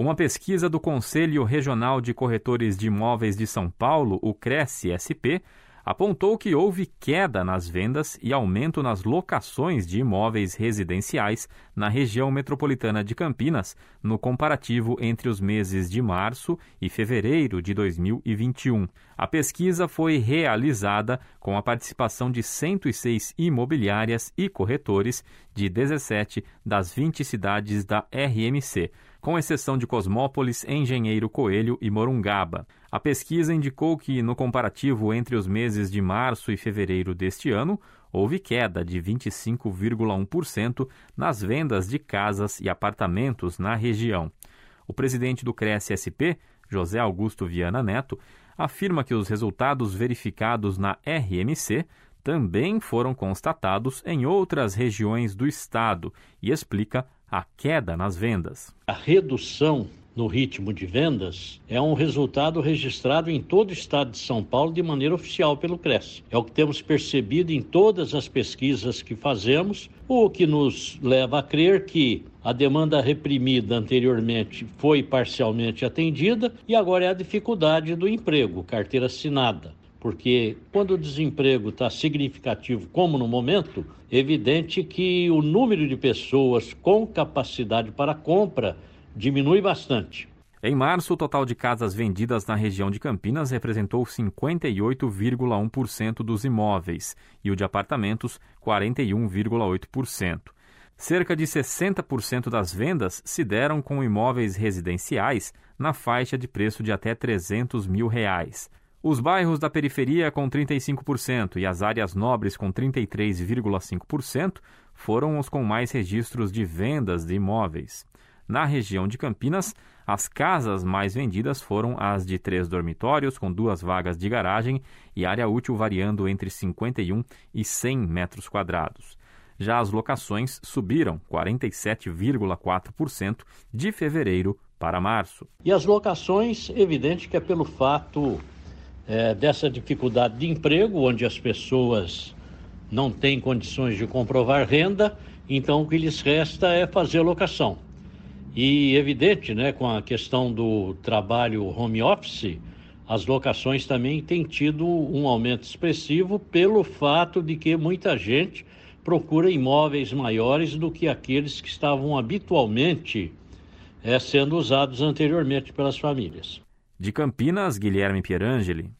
Uma pesquisa do Conselho Regional de Corretores de Imóveis de São Paulo, o CRESC-SP, apontou que houve queda nas vendas e aumento nas locações de imóveis residenciais na região metropolitana de Campinas, no comparativo entre os meses de março e fevereiro de 2021. A pesquisa foi realizada com a participação de 106 imobiliárias e corretores de 17 das 20 cidades da RMC com exceção de Cosmópolis, Engenheiro Coelho e Morungaba. A pesquisa indicou que, no comparativo entre os meses de março e fevereiro deste ano, houve queda de 25,1% nas vendas de casas e apartamentos na região. O presidente do CRES-SP, José Augusto Viana Neto, afirma que os resultados verificados na RMC também foram constatados em outras regiões do estado e explica a queda nas vendas. A redução no ritmo de vendas é um resultado registrado em todo o estado de São Paulo de maneira oficial pelo CRES. É o que temos percebido em todas as pesquisas que fazemos, o que nos leva a crer que a demanda reprimida anteriormente foi parcialmente atendida e agora é a dificuldade do emprego, carteira assinada porque quando o desemprego está significativo, como no momento, é evidente que o número de pessoas com capacidade para compra diminui bastante. Em março, o total de casas vendidas na região de Campinas representou 58,1% dos imóveis e o de apartamentos, 41,8%. Cerca de 60% das vendas se deram com imóveis residenciais na faixa de preço de até 300 mil reais. Os bairros da periferia com 35% e as áreas nobres com 33,5% foram os com mais registros de vendas de imóveis. Na região de Campinas, as casas mais vendidas foram as de três dormitórios, com duas vagas de garagem e área útil variando entre 51 e 100 metros quadrados. Já as locações subiram 47,4% de fevereiro para março. E as locações, evidente que é pelo fato é, dessa dificuldade de emprego, onde as pessoas não têm condições de comprovar renda, então o que lhes resta é fazer locação. E evidente, né, com a questão do trabalho home office, as locações também têm tido um aumento expressivo pelo fato de que muita gente procura imóveis maiores do que aqueles que estavam habitualmente é, sendo usados anteriormente pelas famílias. De Campinas, Guilherme Pierangeli.